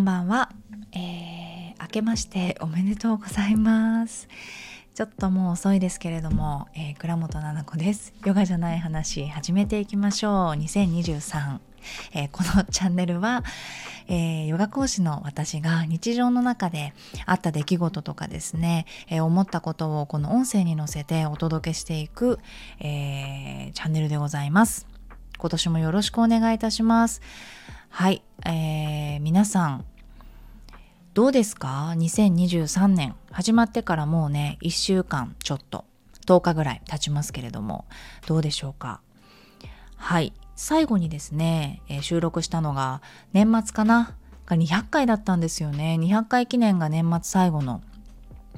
んばんは、えー、明けましておめでとうございます。ちょっともう遅いですけれども、えー、倉本々子です。ヨガじゃない話始めていきましょう。2023、えー、このチャンネルは、えー、ヨガ講師の私が日常の中であった出来事とかですね、えー、思ったことをこの音声に乗せてお届けしていく、えー、チャンネルでございます。今年もよろしくお願いいたします。はい、えー、皆さんどうですか？2023年。始まってからもうね1週間ちょっと10日ぐらい経ちますけれどもどうでしょうか？はい。最後にですね、えー、収録したのが年末かな？が200回だったんですよね。200回記念が年末最後の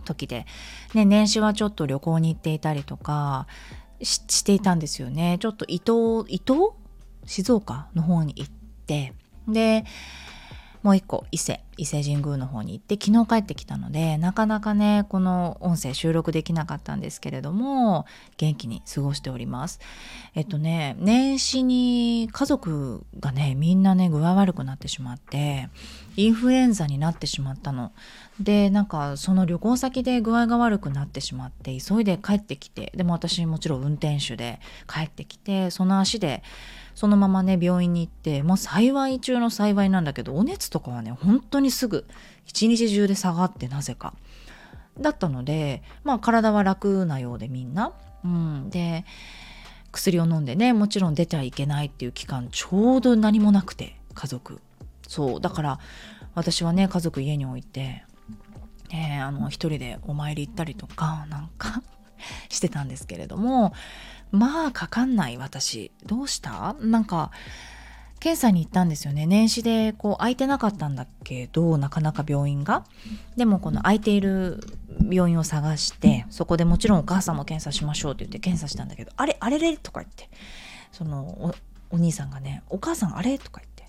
時で、ね、年始はちょっと旅行に行っていたりとかしていたんですよね。ちょっと伊東伊東静岡の方に行ってでもう一個伊勢伊勢神宮の方に行って昨日帰ってきたのでなかなかねこの音声収録できなかったんですけれども元気に過ごしております。えっとね年始に家族がねみんなね具合悪くなってしまってインフルエンザになってしまったの。でなんかその旅行先で具合が悪くなってしまって急いで帰ってきてでも私もちろん運転手で帰ってきてその足でそのままね病院に行ってもう幸い中の幸いなんだけどお熱とかはね本当にすぐ一日中で下がってなぜか。だったのでまあ体は楽なようでみんな。うん、で薬を飲んでねもちろん出てはいけないっていう期間ちょうど何もなくて家族。そう。だから私はね家族家に置いて、えー、あの一人でお参り行ったりとかなんかしてたんですけれどもまあかかんない私。どうした？なんか検査に行ったんですよね。年始でこう空いてなかったんだけどなかなか病院が。でもこの空いている病院を探してそこでもちろんお母さんも検査しましょうって言って検査したんだけどあれあれれ？とか言って。そのお兄さんがねお母さんあれ？とか言って。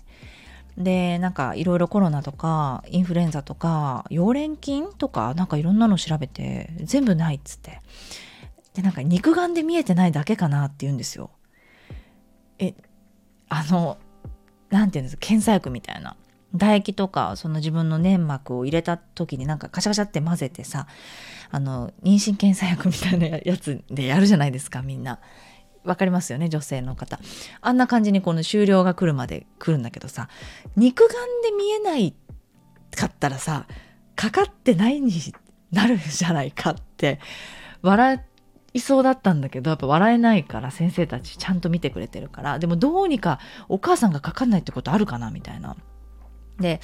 でなんかいろいろコロナとかインフルエンザとか溶連菌とかなんかいろんなの調べて全部ないっつって。でなんか肉眼で見えてないだけかなって言うんですよ。えあの何て言うんですか検査薬みたいな唾液とかその自分の粘膜を入れた時になんかカシャカシャって混ぜてさあの妊娠検査薬みたいなやつでやるじゃないですかみんな。わかりますよね女性の方あんな感じにこの終了が来るまで来るんだけどさ肉眼で見えないかったらさかかってないになるんじゃないかって笑っいそうだったんだけどやっぱ笑えないから先生たちちゃんと見てくれてるからでもどうにかお母さんがかかんないってことあるかなみたいな。で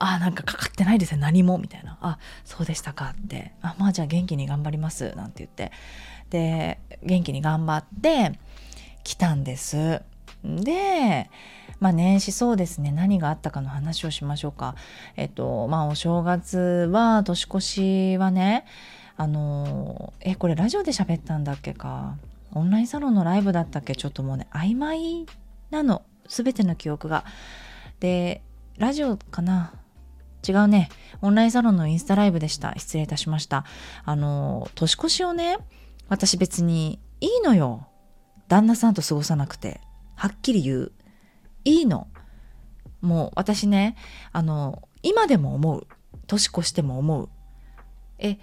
あなんかかかってないですね何もみたいな。あそうでしたかって。あまあじゃあ元気に頑張りますなんて言って。で元気に頑張って来たんです。でまあ年始そうですね。何があったかの話をしましょうか。えっとまあお正月は年越しはねあのえこれラジオで喋ったんだっけか？オンラインサロンのライブだったっけ？ちょっともうね曖昧なの全ての記憶が。でラジオかな？違うね。オンラインサロンのインスタライブでした。失礼いたしました。あの年越しをね私別にいいのよ。旦那さんと過ごさなくて。はっきり言う。いいの。もう私ねあの今でも思う。年越しても思う。え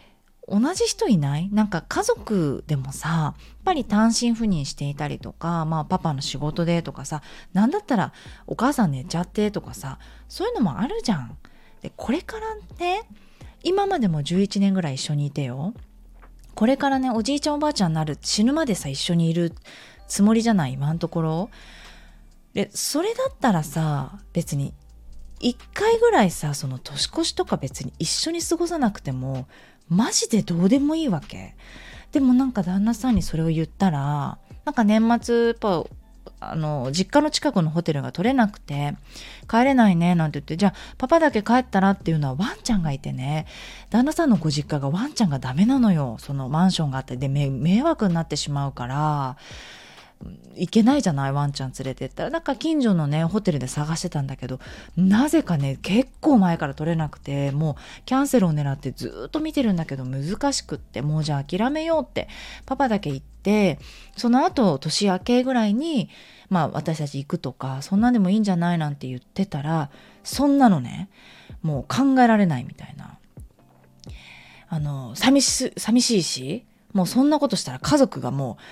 同じ人いない？なんか家族でもさやっぱり単身赴任していたりとかまあパパの仕事でとかさ何だったらお母さん寝ちゃってとかさそういうのもあるじゃん。でこれからね今までも11年ぐらい一緒にいてよこれからねおじいちゃんおばあちゃんになる死ぬまでさ一緒にいるつもりじゃない？今のところ。でそれだったらさ別に1回ぐらいさその年越しとか別に一緒に過ごさなくてもマジでどうでもいいわけ。でもなんか旦那さんにそれを言ったらなんか年末やっぱあの実家の近くのホテルが取れなくて帰れないねなんて言ってじゃあパパだけ帰ったらっていうのはワンちゃんがいてね旦那さんのご実家がワンちゃんがダメなのよそのマンションがあって。で迷惑になってしまうから行けないじゃないワンちゃん連れてったら。なんか近所のねホテルで探してたんだけどなぜかね結構前から取れなくてもうキャンセルを狙ってずっと見てるんだけど難しくってもうじゃあ諦めようってパパだけ行ってその後年明けぐらいにまあ私たち行くとかそんなんでもいいんじゃないなんて言ってたらそんなのねもう考えられないみたいな。あの寂し寂しいしもうそんなことしたら家族がもう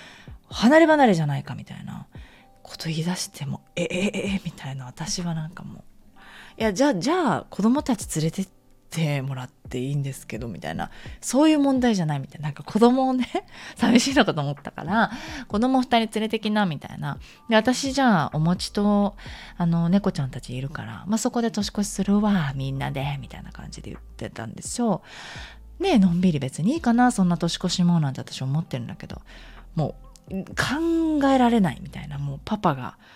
離れ離れじゃないかみたいな。こと言い出してもええええみたいな。私はなんかもういやじゃあじゃあ子供たち連れてってもらっていいんですけどみたいな。そういう問題じゃないみたいな。なんか子供をね 寂しいのかと思ったから子供2人連れてきなみたいな。で私じゃあお餅とあの猫ちゃんたちいるから、まあ、そこで年越しするわみんなでみたいな感じで言ってたんですよ。ねのんびり別にいいかなそんな年越しもなんて私思ってるんだけど。もう考えられないみたいなもうパパが。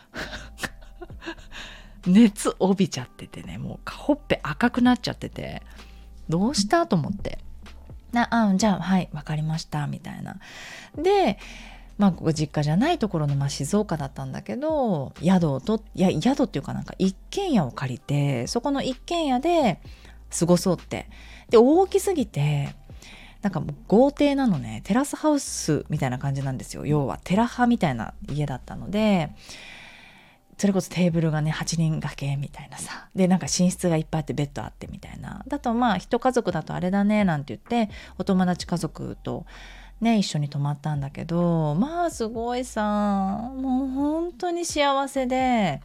熱帯びちゃっててねもうほっぺ赤くなっちゃってて。どうしたと思って。なあじゃあはい分かりましたみたいな。でまあご実家じゃないところの、まあ、静岡だったんだけど宿をとや宿っていうかなんか一軒家を借りてそこの一軒家で過ごそうって。で大きすぎてなんかもう豪邸なのね。テラスハウスみたいな感じなんですよ。要はテラハみたいな家だったのでそれこそテーブルがね8人掛けみたいなさ。でなんか寝室がいっぱいあってベッドあってみたいな。だとまあ一家族だとあれだねなんて言ってお友達家族とね一緒に泊まったんだけどまあすごいさもう本当に幸せで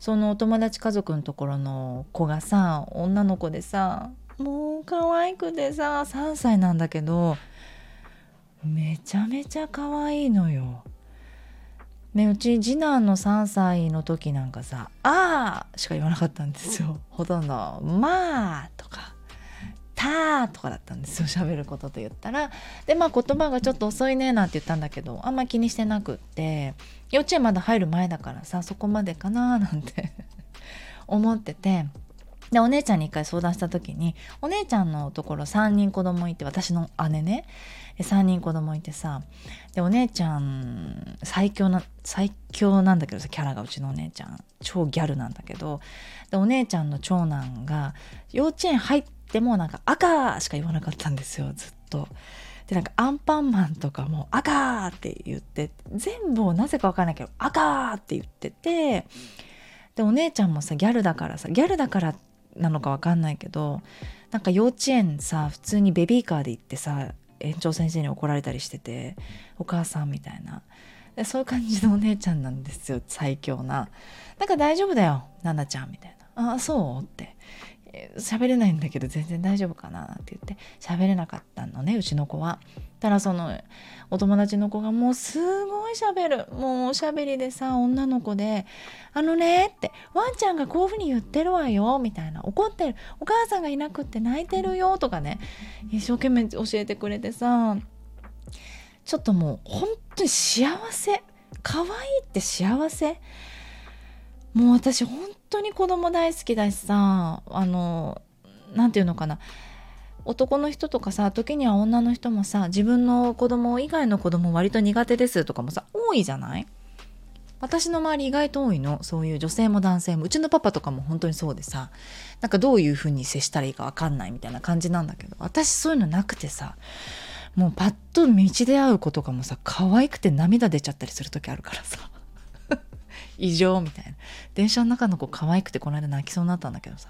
そのお友達家族のところの子がさ女の子でさもう可愛くてさ3歳なんだけどめちゃめちゃ可愛いのよ。ね、うち次男の3歳の時なんかさ「あー」しか言わなかったんですよ。ほとんど「まあ」とか「た」とかだったんですよ喋ることと言ったら。でまあ言葉がちょっと遅いねなんて言ったんだけどあんま気にしてなくって幼稚園まだ入る前だからさそこまでかななんて 思っててでお姉ちゃんに一回相談した時にお姉ちゃんのところ3人子供いて私の姉ね。3人子供いてさでお姉ちゃん最強な最強なんだけどさキャラがうちのお姉ちゃん。超ギャルなんだけど。でお姉ちゃんの長男が幼稚園入ってもなんか赤しか言わなかったんですよずっと。でなんかアンパンマンとかも赤って言って全部をなぜか分かんないけど赤って言ってて。でお姉ちゃんもさギャルだからさギャルだからっなのか分かんないけどなんか幼稚園さ普通にベビーカーで行ってさ園長先生に怒られたりしててお母さんみたいなそういう感じのお姉ちゃんなんですよ最強な。なんか大丈夫だよ奈々ちゃんみたいな。ああそうって喋れないんだけど全然大丈夫かなって言って喋れなかったのねうちの子は。ただそのお友達の子がもうすごい喋る。もうおしゃべりでさ女の子で「あのね」って「ワンちゃんがこういうふうに言ってるわよ」みたいな。怒ってる。お母さんがいなくって泣いてるよとかね一生懸命教えてくれてさちょっともう本当に幸せ。可愛いって幸せ。もう私本当に子供大好きだしさあの何て言うのかな。男の人とかさ時には女の人もさ自分の子供以外の子供割と苦手ですとかもさ多いじゃない？私の周り意外と多いの。そういう女性も男性も。うちのパパとかも本当にそうでさなんかどういう風に接したらいいか分かんないみたいな感じなんだけど私そういうのなくてさもうパッと道で会う子とかもさ可愛くて涙出ちゃったりする時あるからさ。異常みたいな。電車の中の子可愛くてこの間泣きそうになったんだけどさ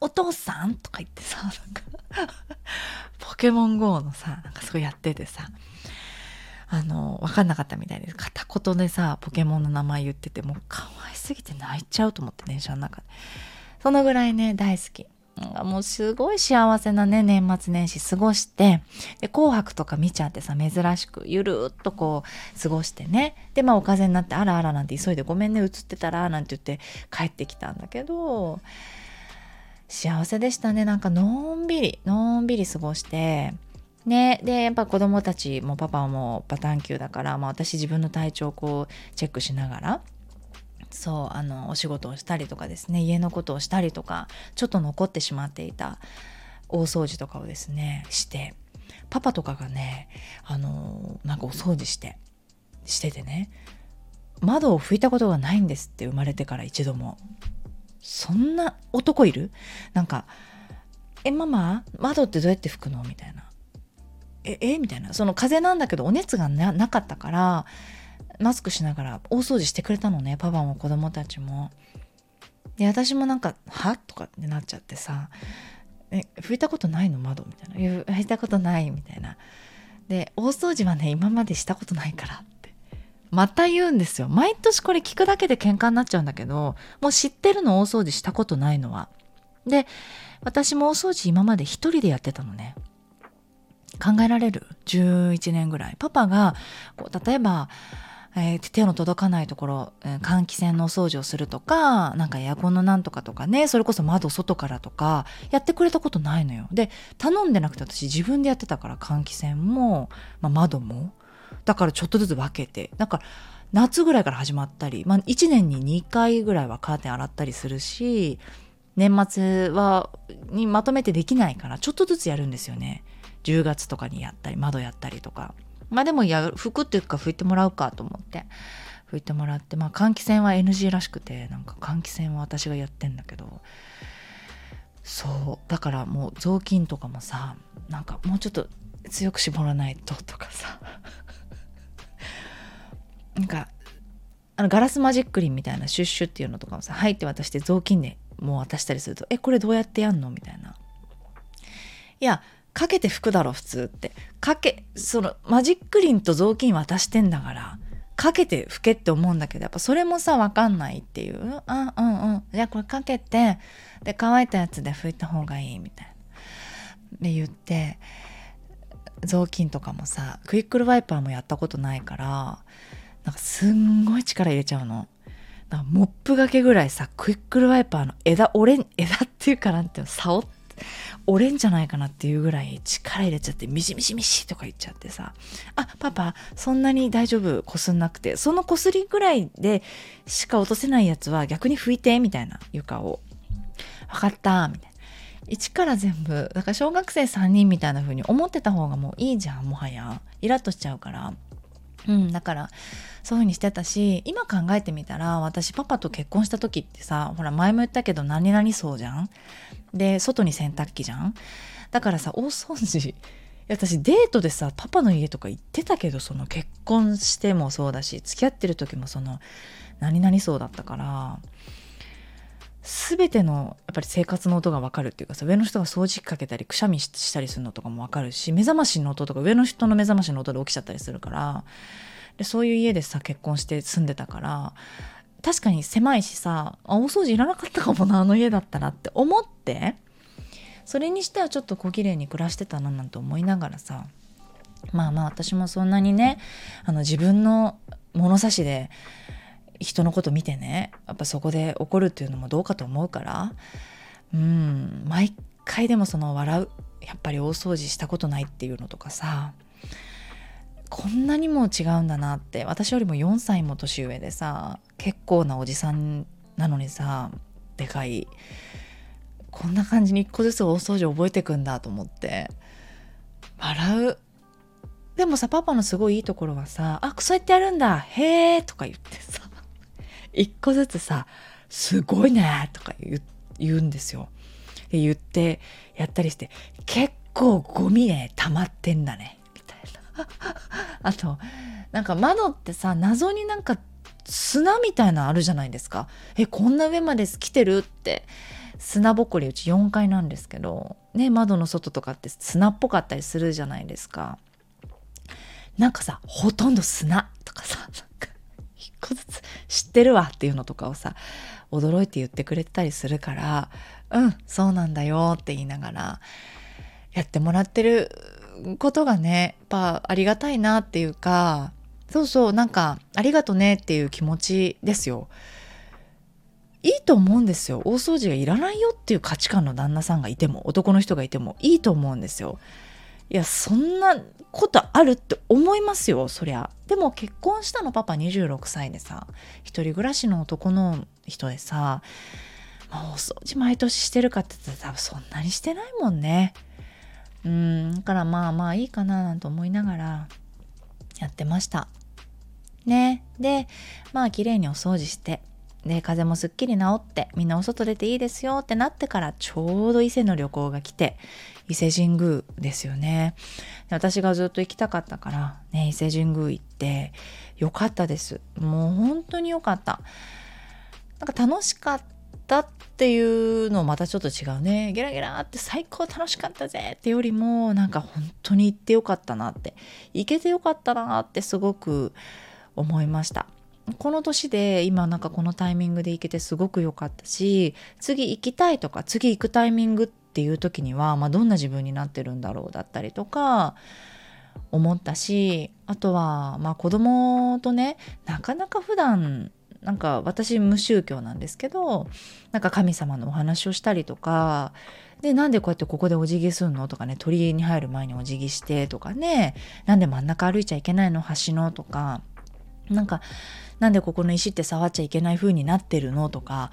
お父さん？とか言ってさなんか。ポケモン GO のさなんかそうやっててさ。あの分かんなかったみたいで片言でさポケモンの名前言っててもう可愛すぎて泣いちゃうと思って電車の中で。そのぐらいね大好き。もうすごい幸せなね年末年始過ごしてで紅白とか見ちゃってさ珍しくゆるっとこう過ごしてね。でまあお風邪になってあらあらなんて急いでごめんね映ってたらなんて言って帰ってきたんだけど幸せでしたね。なんかのんびりのんびり過ごして。ね、でやっぱ子供たちもパパもバタン級だから、まあ、私自分の体調をこうチェックしながらそうあのお仕事をしたりとかですね家のことをしたりとかちょっと残ってしまっていた大掃除とかをですねしてパパとかがねあのなんかお掃除してしててね窓を拭いたことがないんですって生まれてから一度も。そんな男いる？なんか「えママ窓ってどうやって拭くの?」みたいな「ええ？みたいな。その風邪なんだけどお熱がなかったからマスクしながら大掃除してくれたのねパパも子供たちも。で私もなんか「は?」とかってなっちゃってさ「え拭いたことないの？窓」みたいな「拭いたことない」みたいな。で大掃除はね今までしたことないからって。また言うんですよ。毎年これ聞くだけで喧嘩になっちゃうんだけどもう知ってるの？大掃除したことないのは。で私も大掃除今まで一人でやってたのね。考えられる？11年ぐらい。パパがこう例えばえー、手の届かないところ、えー、換気扇のお掃除をするとかなんかエアコンのなんとかとかねそれこそ窓外からとかやってくれたことないのよ。で頼んでなくて私自分でやってたから換気扇も、まあ、窓も。だからちょっとずつ分けて。だから夏ぐらいから始まったり、まあ、1年に2回ぐらいはカーテン洗ったりするし年末はにまとめてできないからちょっとずつやるんですよね。10月とかにやったり窓やったりとかまあでもや服っていうか拭いてもらうかと思って拭いてもらってまあ換気扇は NG らしくてなんか換気扇は私がやってんだけどそうだからもう雑巾とかもさなんかもうちょっと強く絞らないととかさ なんかあのガラスマジックリンみたいなシュッシュっていうのとかもさ入って渡して雑巾でもう渡したりすると「えこれどうやってやんの?」みたいな。いやかけて拭くだろ普通って。かけそのマジックリンと雑巾渡してんだからかけて拭けって思うんだけどやっぱそれもさ分かんないっていう。あうんうん。じゃあこれかけてで乾いたやつで拭いた方がいいみたいな。で言って雑巾とかもさクイックルワイパーもやったことないからなんかすんごい力入れちゃうの。なんかモップがけぐらいさクイックルワイパーの枝折れ枝っていうかなんていうの竿折れんじゃないかなっていうぐらい力入れちゃってミシミシミシとか言っちゃってさ。あパパそんなに大丈夫こすんなくて。そのこすりぐらいでしか落とせないやつは逆に拭いてみたいな床を。分かったみたいな。一から全部だから小学生3人みたいな風に思ってた方がもういいじゃんもはや。イラッとしちゃうから。うんだからそういう風にしてたし今考えてみたら私パパと結婚した時ってさほら前も言ったけど何々そうじゃん。で外に洗濯機じゃん。だからさ大掃除私デートでさパパの家とか行ってたけどその結婚してもそうだし付き合ってる時もその何々そうだったから全てのやっぱり生活の音が分かるっていうかさ上の人が掃除機かけたりくしゃみしたりするのとかも分かるし目覚ましの音とか上の人の目覚ましの音で起きちゃったりするからでそういう家でさ結婚して住んでたから確かに狭いしさあ大掃除いらなかったかもなあの家だったらって思ってそれにしてはちょっと小綺麗に暮らしてたななんて思いながらさまあまあ私もそんなにねあの自分の物差しで人のこと見てねやっぱそこで怒るっていうのもどうかと思うからうん毎回でもその笑うやっぱり大掃除したことないっていうのとかさこんなにも違うんだなって私よりも4歳も年上でさ結構なおじさんなのにさでかいこんな感じに一個ずつ大掃除覚えてくんだと思って笑うでもさパパのすごいいいところはさ「あそうやってやるんだへえ」とか言ってさ 一個ずつさ「すごいね」とか言うんですよ。で言ってやったりして「結構ゴミね溜まってんだね」。あとなんか窓ってさ謎になんか砂みたいなあるじゃないですか。えこんな上まで来てるって砂ぼこりうち4階なんですけどね窓の外とかって砂っぽかったりするじゃないですか。なんかさほとんど砂とかさなんか一個ずつ知ってるわっていうのとかをさ驚いて言ってくれてたりするからうんそうなんだよって言いながらやってもらってることがねやっぱありがたいなっていうかそうそうなんかありがとねっていう気持ちですよ。いいと思うんですよ大掃除がいらないよっていう価値観の旦那さんがいても男の人がいてもいいと思うんですよ。いやそんなことあるって思いますよそりゃ。でも結婚したのパパ26歳でさ一人暮らしの男の人でさ、まあ、お掃除毎年してるかって言ったら多分そんなにしてないもんね。うん。だからまあまあいいかななんて思いながらやってました。ね。でまあ綺麗にお掃除してで風もすっきり治ってみんなお外出ていいですよってなってからちょうど伊勢の旅行が来て伊勢神宮ですよね。私がずっと行きたかったからね伊勢神宮行ってよかったです。もう本当によかった。なんか楽しかっったっていうのまたちょっと違うね。ゲラゲラって最高楽しかったぜってよりもなんか本当に行ってよかったなって行けてよかったなってすごく思いました。この年で今なんかこのタイミングで行けてすごく良かったし次行きたいとか次行くタイミングっていう時には、まあ、どんな自分になってるんだろうだったりとか思ったしあとはまあ子供とねなかなか普段なんか私無宗教なんですけどなんか神様のお話をしたりとかでなんでこうやってここでお辞儀すんのとかね鳥居に入る前にお辞儀してとかねなんで真ん中歩いちゃいけないの橋のとかなんかなんでここの石って触っちゃいけない風になってるのとか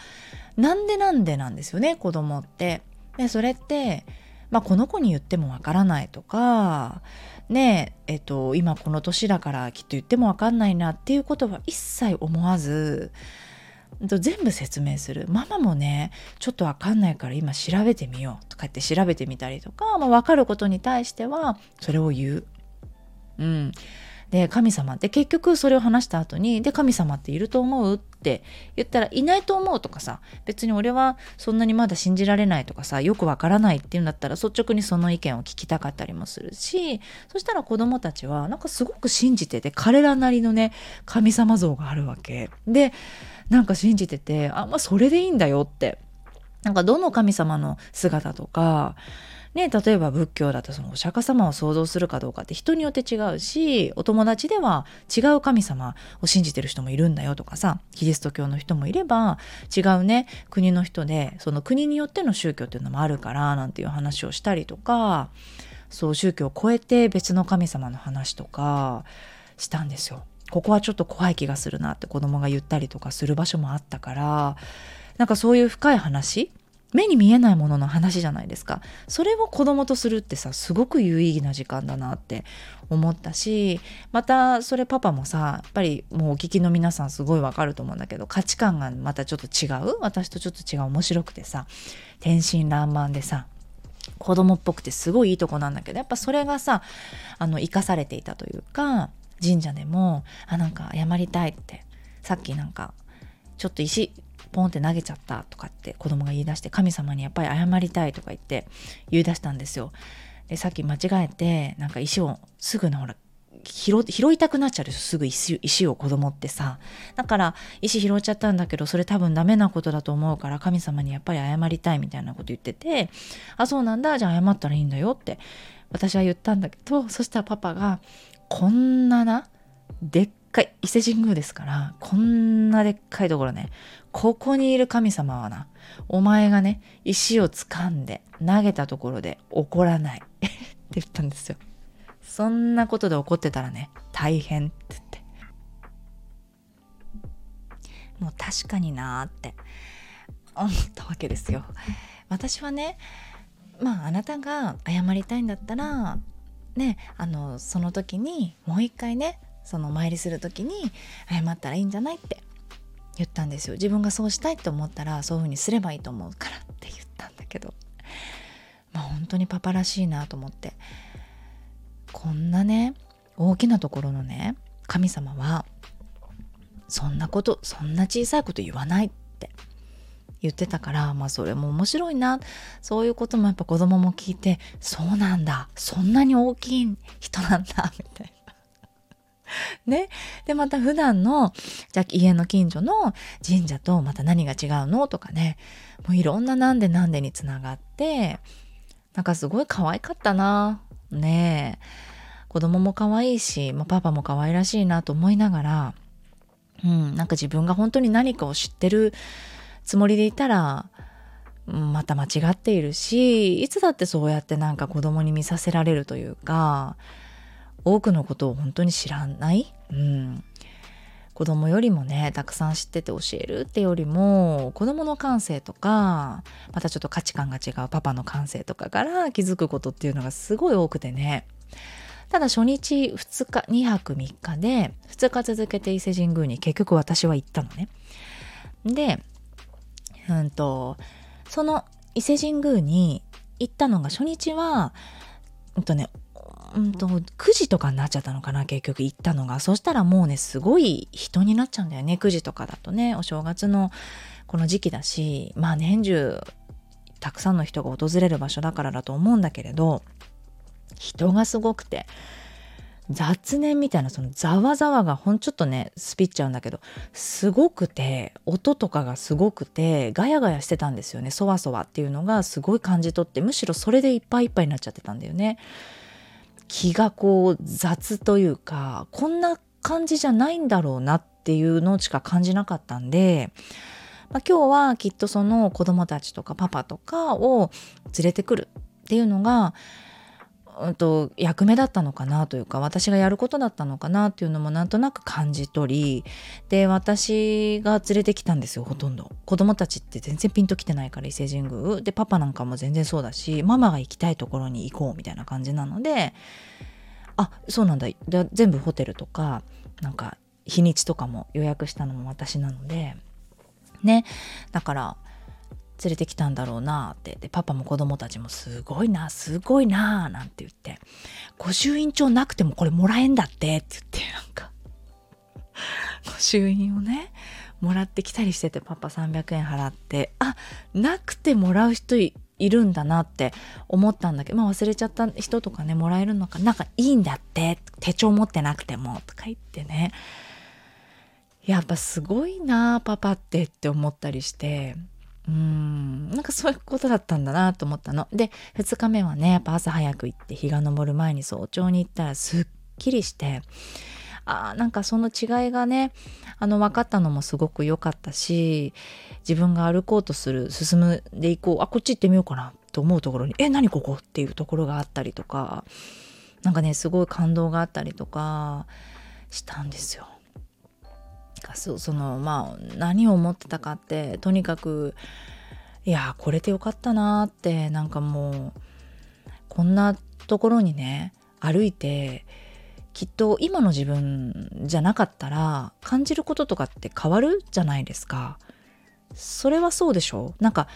なんでなんでなんですよね子供って。でそれってまあこの子に言ってもわからないとかねえっと今この年だからきっと言ってもわかんないなっていうことは一切思わず全部説明するママもねちょっとわかんないから今調べてみようとかって調べてみたりとか、まあ、分かることに対してはそれを言う。うん、で神様って結局それを話した後に「で神様っていると思う?」って言ったら「いないと思う」とかさ別に俺はそんなにまだ信じられないとかさよくわからないっていうんだったら率直にその意見を聞きたかったりもするしそしたら子供たちはなんかすごく信じてて彼らなりのね神様像があるわけでなんか信じててあまあそれでいいんだよってなんかどの神様の姿とかね、例えば仏教だとそのお釈迦様を想像するかどうかって人によって違うしお友達では違う神様を信じてる人もいるんだよとかさキリスト教の人もいれば違うね国の人でその国によっての宗教っていうのもあるからなんていう話をしたりとかそう宗教を超えて別の神様の話とかしたんですよ。ここはちょっと怖い気がするなって子供が言ったりとかする場所もあったからなんかそういう深い話目に見えないものの話じゃないですか。それを子供とするってさすごく有意義な時間だなって思ったしまたそれパパもさやっぱりもうお聞きの皆さんすごいわかると思うんだけど価値観がまたちょっと違う？私とちょっと違う面白くてさ天真爛漫でさ子供っぽくてすごいいいとこなんだけどやっぱそれがさあの生かされていたというか神社でもあなんか謝りたいってさっきなんかちょっと石ポンって投げちゃったとかって子供が言い出して神様にやっぱり謝りたいとか言って言い出したんですよ。でさっき間違えてなんか石をすぐのほら拾いたくなっちゃうすぐ石石を子供ってさ。だから石拾っちゃったんだけどそれ多分ダメなことだと思うから神様にやっぱり謝りたいみたいなこと言っててあそうなんだ。じゃあ謝ったらいいんだよって私は言ったんだけどそしたらパパがこんななでっかい伊勢神宮ですからこんなでっかいところねここにいる神様はな、お前がね、石を掴んで投げたところで怒らない って言ったんですよ。そんなことで怒ってたらね、大変って言って。もう確かになーって思ったわけですよ。私はね、まああなたが謝りたいんだったら、ね、あの、その時にもう一回ね、そのお参りする時に謝ったらいいんじゃないって言ったんですよ。自分がそうしたいと思ったらそういうふうにすればいいと思うからって言ったんだけど。まあ本当にパパらしいなと思って。こんなね大きなところのね神様はそんなことそんな小さいこと言わないって言ってたからまあそれも面白いな。そういうこともやっぱ子供も聞いてそうなんだ。そんなに大きい人なんだ。みたいな。ね。で、また普段の、じゃ家の近所の神社とまた何が違うのとかね。もういろんななんでなんでにつながって、なんかすごい可愛かったな。ね。子供も可愛いし、まあ、パパも可愛らしいなと思いながら、うん、なんか自分が本当に何かを知ってるつもりでいたら、また間違っているしいつだってそうやってなんか子供に見させられるというか多くのことを本当に知らない、うん、子供よりもねたくさん知ってて教えるってよりも子供の感性とかまたちょっと価値観が違うパパの感性とかから気づくことっていうのがすごい多くてね。ただ初日2日2泊3日で2日続けて伊勢神宮に結局私は行ったのね。でうんとその伊勢神宮に行ったのが初日はうんとねうんと9時とかになっちゃったのかな結局行ったのが。そしたらもうねすごい人になっちゃうんだよね。9時とかだとねお正月のこの時期だしまあ年中たくさんの人が訪れる場所だからだと思うんだけれど人がすごくて雑念みたいなそのざわざわがほんちょっとねスピっちゃうんだけどすごくて音とかがすごくてガヤガヤしてたんですよね。そわそわっていうのがすごい感じ取ってむしろそれでいっぱいいっぱいになっちゃってたんだよね。気がこう雑というかこんな感じじゃないんだろうなっていうのしか感じなかったんで、まあ、今日はきっとその子供たちとかパパとかを連れてくるっていうのがうんと、役目だったのかなというか私がやることだったのかなっていうのもなんとなく感じ取りで私が連れてきたんですよほとんど。子供たちって全然ピンときてないから伊勢神宮。でパパなんかも全然そうだしママが行きたいところに行こうみたいな感じなのであそうなんだ。で全部ホテルとかなんか日にちとかも予約したのも私なのでね。だから連れてきたんだろうなって。でパパも子供たちもすごいなすごいななんて言って。御朱印帳なくてもこれもらえんだってって言ってなんか。御朱印をねもらってきたりしててパパ300円払って。あなくてもらう人いるんだなって思ったんだけどまあ忘れちゃった人とかねもらえるのかなんかいいんだって手帳持ってなくてもとか言ってね。やっぱすごいなパパってって思ったりして。うんなんかそういうことだったんだなと思ったの。で2日目はねやっぱ朝早く行って日が昇る前に早朝に行ったらすっきりしてあなんかその違いがねあの分かったのもすごく良かったし自分が歩こうとする進むでいこうあこっち行ってみようかなと思うところにえ何ここっていうところがあったりとかなんかねすごい感動があったりとかしたんですよ。かそそのまあ何を思ってたかってとにかくいやこれでよかったなってなんかもうこんなところにね歩いてきっと今の自分じゃなかったら感じることとかって変わるじゃないですか。それはそうでしょなんか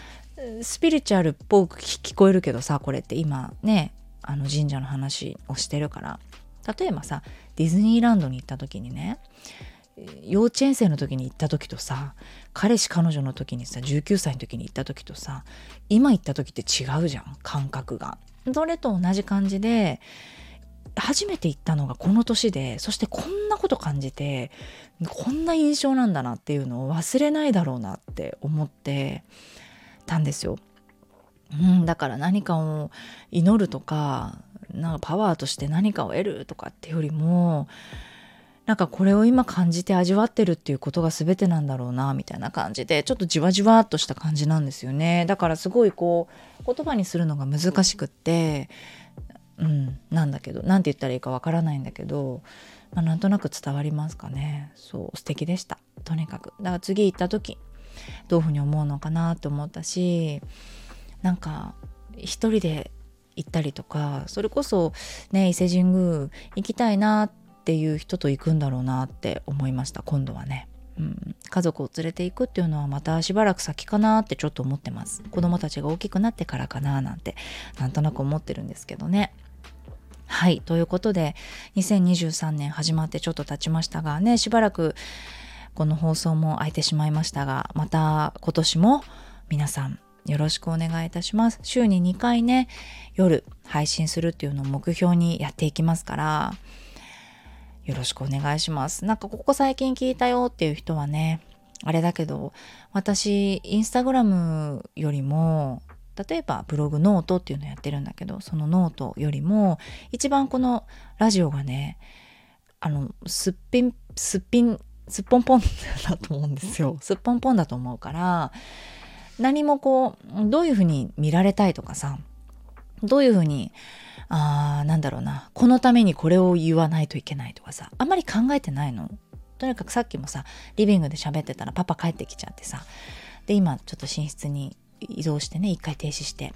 スピリチュアルっぽく聞こえるけどさこれって今ねあの神社の話をしてるから例えばさディズニーランドに行った時にね幼稚園生の時に行った時とさ彼氏彼女の時にさ19歳の時に行った時とさ今行った時って違うじゃん感覚が。それと同じ感じで初めて行ったのがこの年でそしてこんなこと感じてこんな印象なんだなっていうのを忘れないだろうなって思ってたんですよ。うん、だから何かを祈るとかなんかパワーとして何かを得るとかっていうよりもなんかこれを今感じて味わってるっていうことが全てなんだろうなみたいな感じでちょっとじわじわっとした感じなんですよね。だからすごいこう言葉にするのが難しくってうんなんだけど何て言ったらいいかわからないんだけど、まあ、なんとなく伝わりますかね。そう素敵でした。とにかく。だから次行った時どういうふうに思うのかなと思ったしなんか一人で行ったりとかそれこそね伊勢神宮行きたいなってっていう人と行くんだろうなって思いました今度はね、うん、家族を連れていくっていうのはまたしばらく先かなってちょっと思ってます。子供たちが大きくなってからかななんてなんとなく思ってるんですけどね。はい。ということで2023年始まってちょっと経ちましたがねしばらくこの放送も空いてしまいましたがまた今年も皆さんよろしくお願いいたします。週に2回ね夜配信するっていうのを目標にやっていきますからよろしくお願いします。なんかここ最近聞いたよっていう人はね、あれだけど、私、インスタグラムよりも、例えばブログノートっていうのやってるんだけど、そのノートよりも、一番このラジオがね、あの、すっぴん、すっぴん、すっぽんぽん だと思うんですよ。すっぽんぽんだと思うから、何もこう、どういうふうに見られたいとかさ、どういうふうにあーなんだろうなこのためにこれを言わないといけないとかさあんまり考えてないの？とにかくさっきもさリビングで喋ってたらパパ帰ってきちゃってさで今ちょっと寝室に移動してね一回停止して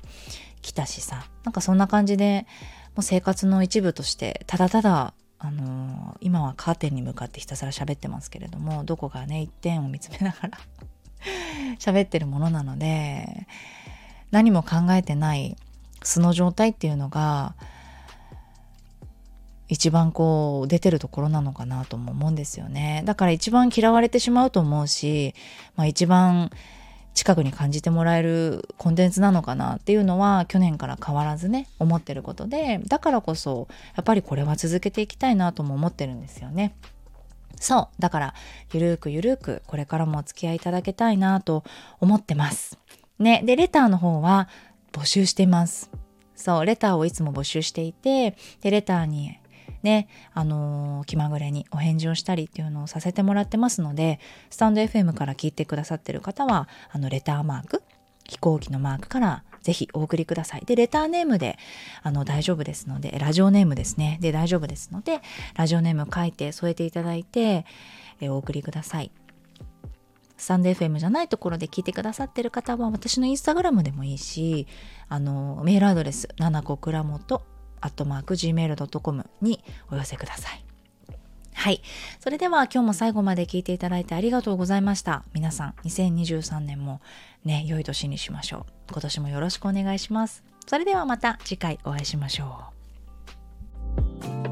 来たしさなんかそんな感じでもう生活の一部としてただただあのー、今はカーテンに向かってひたすら喋ってますけれどもどこかね一点を見つめながら 喋ってるものなので何も考えてない素の状態っていうのが一番こう出てるところなのかなとも思うんですよねだから一番嫌われてしまうと思うし、まあ、一番近くに感じてもらえるコンテンツなのかなっていうのは去年から変わらずね思ってることでだからこそやっぱりこれは続けていきたいなとも思ってるんですよね。そうだからゆるーくゆるーくこれからもお付き合いいただけたいなと思ってます。ねでレターの方は募集してます。そうレターをいつも募集していてでレターにね、あのー、気まぐれにお返事をしたりっていうのをさせてもらってますので、スタンド FM から聞いてくださってる方は、あの、レターマーク、飛行機のマークからぜひお送りください。で、レターネームであの大丈夫ですので、ラジオネームですね。で、大丈夫ですので、ラジオネーム書いて添えていただいて、えお送りください。スタンド FM じゃないところで聞いてくださってる方は私のインスタグラムでもいいし、あの、メールアドレス、七子倉本アットマーク gmail.com にお寄せください。はい。それでは今日も最後まで聞いていただいてありがとうございました。皆さん、2023年もね、良い年にしましょう。今年もよろしくお願いします。それではまた次回お会いしましょう。